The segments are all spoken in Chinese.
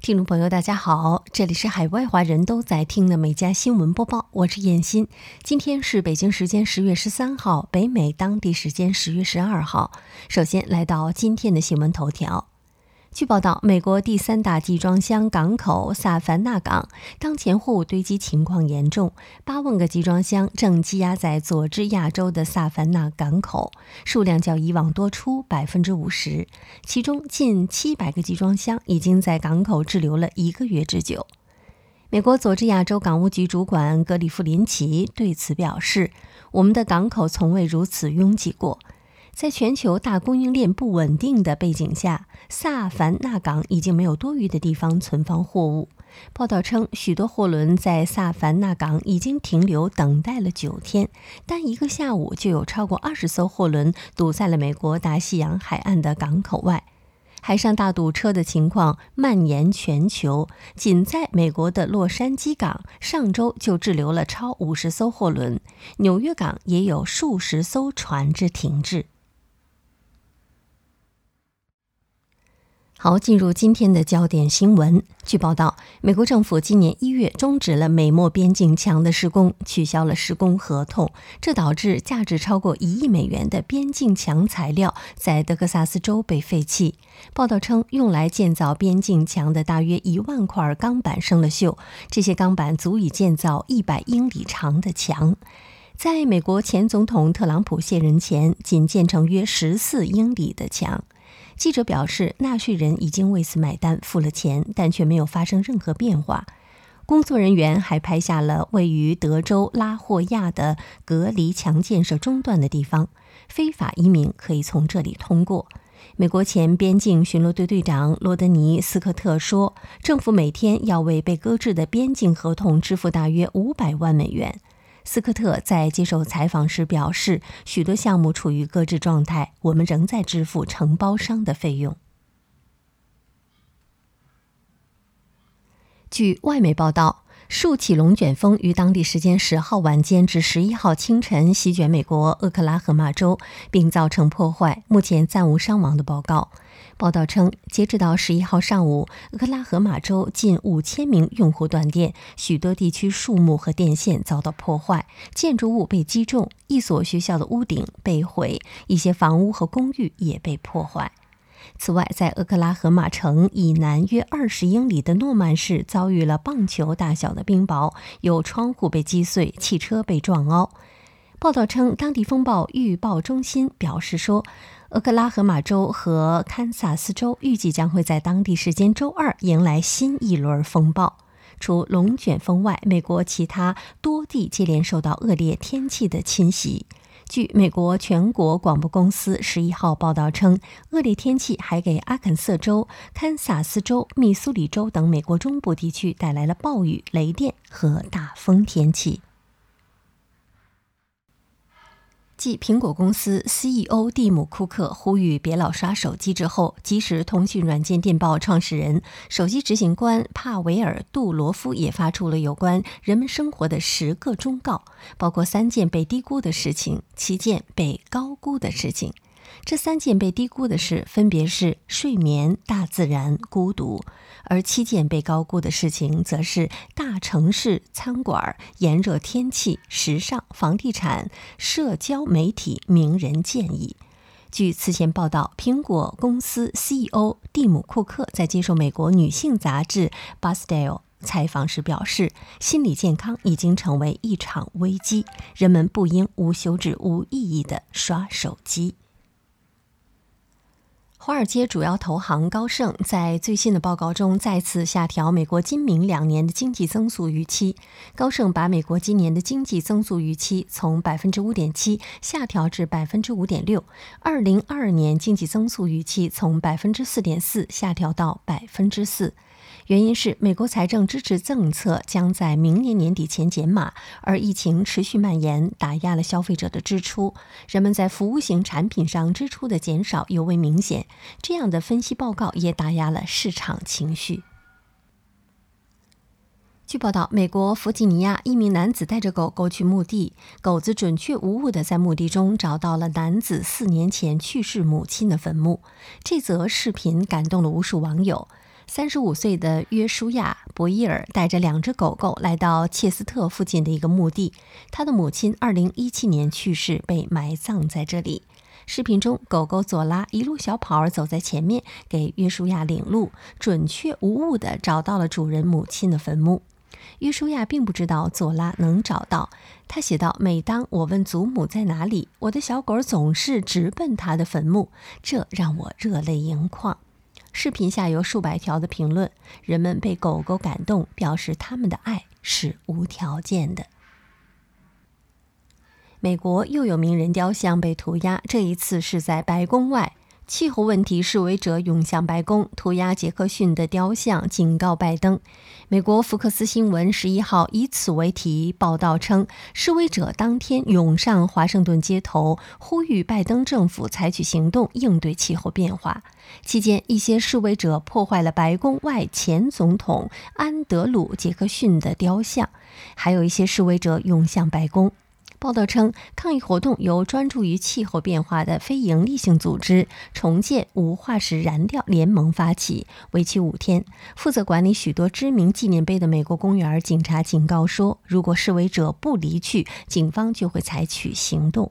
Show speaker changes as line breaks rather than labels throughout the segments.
听众朋友，大家好，这里是海外华人都在听的美家新闻播报，我是燕欣。今天是北京时间十月十三号，北美当地时间十月十二号。首先来到今天的新闻头条。据报道，美国第三大集装箱港口萨凡纳港当前货物堆积情况严重，八万个集装箱正积压在佐治亚州的萨凡纳港口，数量较以往多出百分之五十。其中近七百个集装箱已经在港口滞留了一个月之久。美国佐治亚州港务局主管格里夫林奇对此表示：“我们的港口从未如此拥挤过。”在全球大供应链不稳定的背景下，萨凡纳港已经没有多余的地方存放货物。报道称，许多货轮在萨凡纳港已经停留等待了九天，但一个下午就有超过二十艘货轮堵在了美国大西洋海岸的港口外。海上大堵车的情况蔓延全球，仅在美国的洛杉矶港，上周就滞留了超五十艘货轮；纽约港也有数十艘船只停滞。好，进入今天的焦点新闻。据报道，美国政府今年一月终止了美墨边境墙的施工，取消了施工合同，这导致价值超过一亿美元的边境墙材料在德克萨斯州被废弃。报道称，用来建造边境墙的大约一万块钢板生了锈，这些钢板足以建造一百英里长的墙。在美国前总统特朗普卸任前，仅建成约十四英里的墙。记者表示，纳税人已经为此买单，付了钱，但却没有发生任何变化。工作人员还拍下了位于德州拉霍亚的隔离墙建设中断的地方，非法移民可以从这里通过。美国前边境巡逻队队长罗德尼斯科特说：“政府每天要为被搁置的边境合同支付大约五百万美元。”斯科特在接受采访时表示，许多项目处于搁置状态，我们仍在支付承包商的费用。据外媒报道。数起龙卷风于当地时间十号晚间至十一号清晨席卷美国俄克拉荷马州，并造成破坏。目前暂无伤亡的报告。报道称，截止到十一号上午，俄克拉荷马州近五千名用户断电，许多地区树木和电线遭到破坏，建筑物被击中，一所学校的屋顶被毁，一些房屋和公寓也被破坏。此外，在俄克拉荷马城以南约二十英里的诺曼市，遭遇了棒球大小的冰雹，有窗户被击碎，汽车被撞凹。报道称，当地风暴预报中心表示说，俄克拉荷马州和堪萨斯州预计将会在当地时间周二迎来新一轮风暴。除龙卷风外，美国其他多地接连受到恶劣天气的侵袭。据美国全国广播公司十一号报道称，恶劣天气还给阿肯色州、堪萨斯州、密苏里州等美国中部地区带来了暴雨、雷电和大风天气。继苹果公司 CEO 蒂姆·库克呼吁别老刷手机之后，即时通讯软件电报创始人、首席执行官帕维尔·杜罗夫也发出了有关人们生活的十个忠告，包括三件被低估的事情，七件被高估的事情。这三件被低估的事分别是睡眠、大自然、孤独，而七件被高估的事情则是大城市、餐馆、炎热天气、时尚、房地产、社交媒体、名人建议。据此前报道，苹果公司 CEO 蒂姆·库克在接受美国女性杂志《b a s t i l e 采访时表示，心理健康已经成为一场危机，人们不应无休止、无意义的刷手机。华尔街主要投行高盛在最新的报告中再次下调美国今明两年的经济增速预期。高盛把美国今年的经济增速预期从百分之五点七下调至百分之五点六，二零二二年经济增速预期从百分之四点四下调到百分之四。原因是美国财政支持政策将在明年年底前减码，而疫情持续蔓延，打压了消费者的支出。人们在服务型产品上支出的减少尤为明显。这样的分析报告也打压了市场情绪。据报道，美国弗吉尼亚一名男子带着狗狗去墓地，狗子准确无误地在墓地中找到了男子四年前去世母亲的坟墓。这则视频感动了无数网友。三十五岁的约书亚·博伊尔带着两只狗狗来到切斯特附近的一个墓地，他的母亲二零一七年去世，被埋葬在这里。视频中，狗狗佐拉一路小跑走在前面，给约书亚领路，准确无误地找到了主人母亲的坟墓。约书亚并不知道佐拉能找到，他写道：“每当我问祖母在哪里，我的小狗总是直奔他的坟墓，这让我热泪盈眶。”视频下有数百条的评论，人们被狗狗感动，表示他们的爱是无条件的。美国又有名人雕像被涂鸦，这一次是在白宫外。气候问题示威者涌向白宫，涂鸦杰克逊的雕像，警告拜登。美国福克斯新闻十一号以此为题报道称，示威者当天涌上华盛顿街头，呼吁拜登政府采取行动应对气候变化。期间，一些示威者破坏了白宫外前总统安德鲁·杰克逊的雕像，还有一些示威者涌向白宫。报道称，抗议活动由专注于气候变化的非营利性组织“重建无化石燃料联盟”发起，为期五天。负责管理许多知名纪念碑的美国公园警察警告说，如果示威者不离去，警方就会采取行动。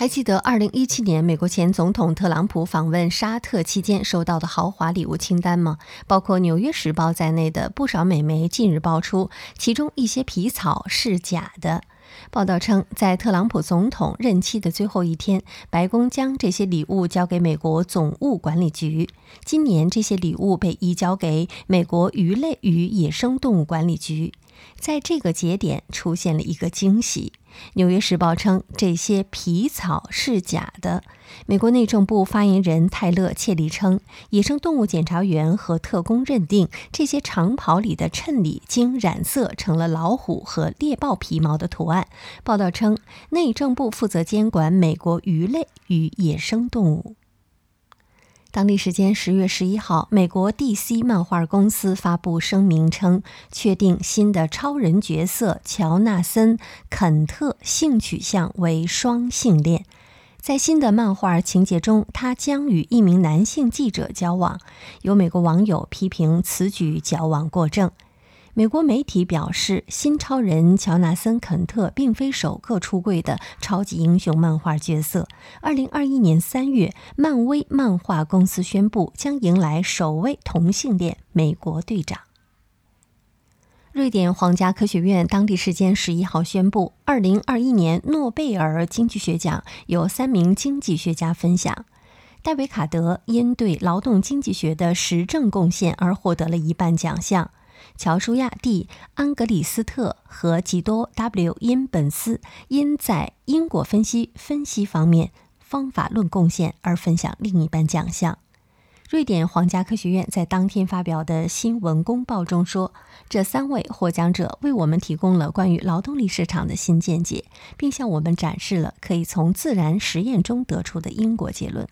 还记得2017年美国前总统特朗普访问沙特期间收到的豪华礼物清单吗？包括《纽约时报》在内的不少美媒近日爆出，其中一些皮草是假的。报道称，在特朗普总统任期的最后一天，白宫将这些礼物交给美国总务管理局。今年，这些礼物被移交给美国鱼类与野生动物管理局。在这个节点，出现了一个惊喜。《纽约时报》称这些皮草是假的。美国内政部发言人泰勒·切利称，野生动物检查员和特工认定这些长袍里的衬里经染色成了老虎和猎豹皮毛的图案。报道称，内政部负责监管美国鱼类与野生动物。当地时间十月十一号，美国 DC 漫画公司发布声明称，确定新的超人角色乔纳森·肯特性取向为双性恋。在新的漫画情节中，他将与一名男性记者交往。有美国网友批评此举矫枉过正。美国媒体表示，新超人乔纳森·肯特并非首个出柜的超级英雄漫画角色。二零二一年三月，漫威漫画公司宣布将迎来首位同性恋美国队长。瑞典皇家科学院当地时间十一号宣布，二零二一年诺贝尔经济学奖由三名经济学家分享。戴维·卡德因对劳动经济学的实证贡献而获得了一半奖项。乔舒亚 ·D· 安格里斯特和吉多 ·W· 因本斯因在因果分析分析方面方法论贡献而分享另一半奖项。瑞典皇家科学院在当天发表的新闻公报中说，这三位获奖者为我们提供了关于劳动力市场的新见解，并向我们展示了可以从自然实验中得出的因果结论。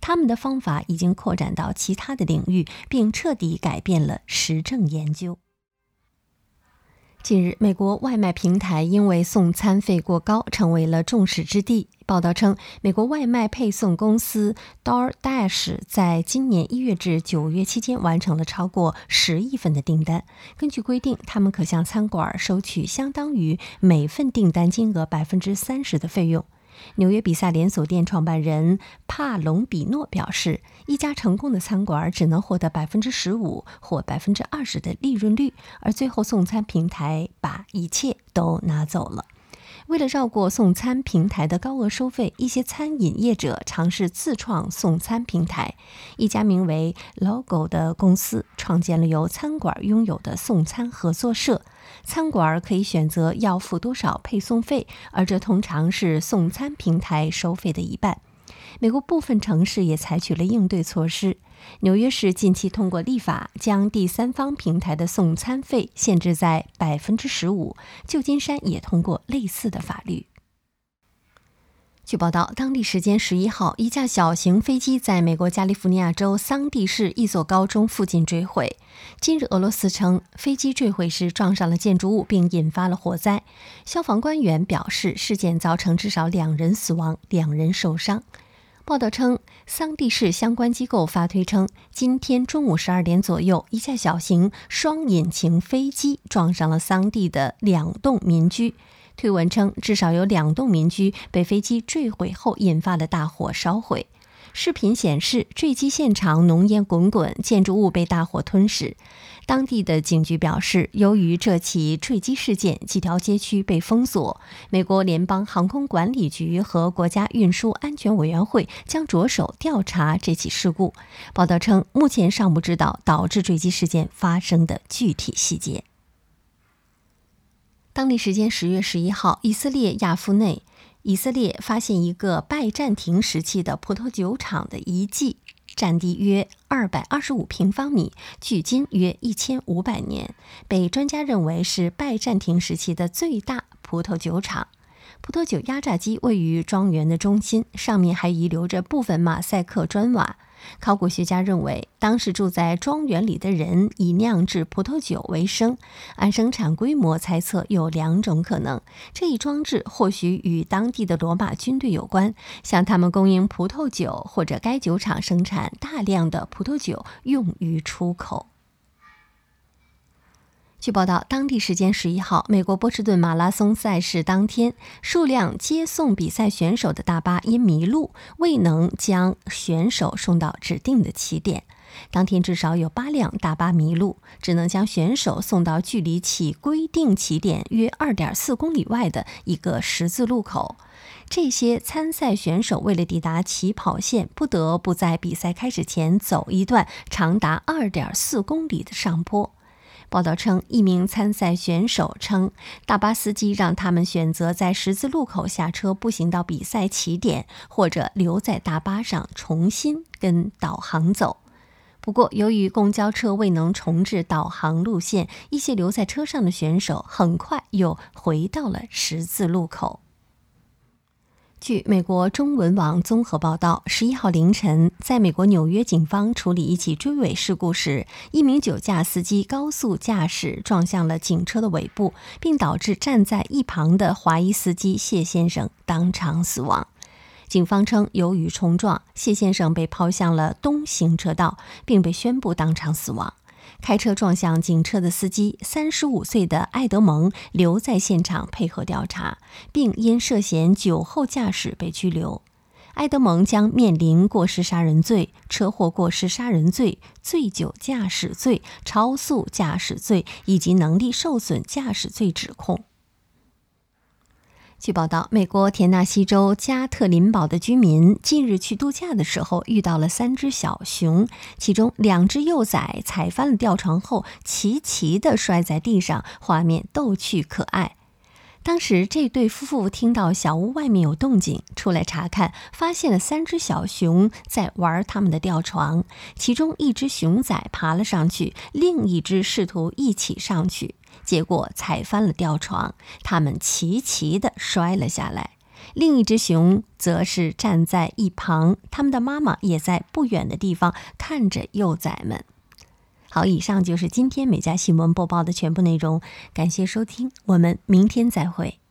他们的方法已经扩展到其他的领域，并彻底改变了实证研究。近日，美国外卖平台因为送餐费过高，成为了众矢之的。报道称，美国外卖配送公司 DoorDash 在今年一月至九月期间完成了超过十亿份的订单。根据规定，他们可向餐馆收取相当于每份订单金额百分之三十的费用。纽约比萨连锁店创办人帕隆比诺表示，一家成功的餐馆只能获得百分之十五或百分之二十的利润率，而最后送餐平台把一切都拿走了。为了绕过送餐平台的高额收费，一些餐饮业者尝试自创送餐平台。一家名为 Logo 的公司创建了由餐馆拥有的送餐合作社，餐馆可以选择要付多少配送费，而这通常是送餐平台收费的一半。美国部分城市也采取了应对措施。纽约市近期通过立法，将第三方平台的送餐费限制在百分之十五。旧金山也通过类似的法律。据报道，当地时间十一号，一架小型飞机在美国加利福尼亚州桑蒂市一所高中附近坠毁。今日，俄罗斯称飞机坠毁时撞上了建筑物，并引发了火灾。消防官员表示，事件造成至少两人死亡，两人受伤。报道称，桑蒂市相关机构发推称，今天中午十二点左右，一架小型双引擎飞机撞上了桑地的两栋民居。推文称，至少有两栋民居被飞机坠毁后引发的大火烧毁。视频显示，坠机现场浓烟滚滚，建筑物被大火吞噬。当地的警局表示，由于这起坠机事件，几条街区被封锁。美国联邦航空管理局和国家运输安全委员会将着手调查这起事故。报道称，目前尚不知道导致坠机事件发生的具体细节。当地时间十月十一号，以色列亚夫内，以色列发现一个拜占庭时期的葡萄酒厂的遗迹。占地约二百二十五平方米，距今约一千五百年，被专家认为是拜占庭时期的最大葡萄酒厂。葡萄酒压榨机位于庄园的中心，上面还遗留着部分马赛克砖瓦。考古学家认为，当时住在庄园里的人以酿制葡萄酒为生。按生产规模猜测，有两种可能：这一装置或许与当地的罗马军队有关，向他们供应葡萄酒，或者该酒厂生产大量的葡萄酒用于出口。据报道，当地时间十一号，美国波士顿马拉松赛事当天，数辆接送比赛选手的大巴因迷路，未能将选手送到指定的起点。当天至少有八辆大巴迷路，只能将选手送到距离起规定起点约二点四公里外的一个十字路口。这些参赛选手为了抵达起跑线，不得不在比赛开始前走一段长达二点四公里的上坡。报道称，一名参赛选手称，大巴司机让他们选择在十字路口下车，步行到比赛起点，或者留在大巴上重新跟导航走。不过，由于公交车未能重置导航路线，一些留在车上的选手很快又回到了十字路口。据美国中文网综合报道，十一号凌晨，在美国纽约警方处理一起追尾事故时，一名酒驾司机高速驾驶撞向了警车的尾部，并导致站在一旁的华裔司机谢先生当场死亡。警方称，由于冲撞，谢先生被抛向了东行车道，并被宣布当场死亡。开车撞向警车的司机，三十五岁的埃德蒙留在现场配合调查，并因涉嫌酒后驾驶被拘留。埃德蒙将面临过失杀人罪、车祸过失杀人罪、醉酒驾驶罪、超速驾驶罪以及能力受损驾驶罪指控。据报道，美国田纳西州加特林堡的居民近日去度假的时候遇到了三只小熊，其中两只幼崽踩翻了吊床后齐齐地摔在地上，画面逗趣可爱。当时这对夫妇听到小屋外面有动静，出来查看，发现了三只小熊在玩他们的吊床，其中一只熊崽爬了上去，另一只试图一起上去。结果踩翻了吊床，它们齐齐地摔了下来。另一只熊则是站在一旁，它们的妈妈也在不远的地方看着幼崽们。好，以上就是今天美家新闻播报的全部内容，感谢收听，我们明天再会。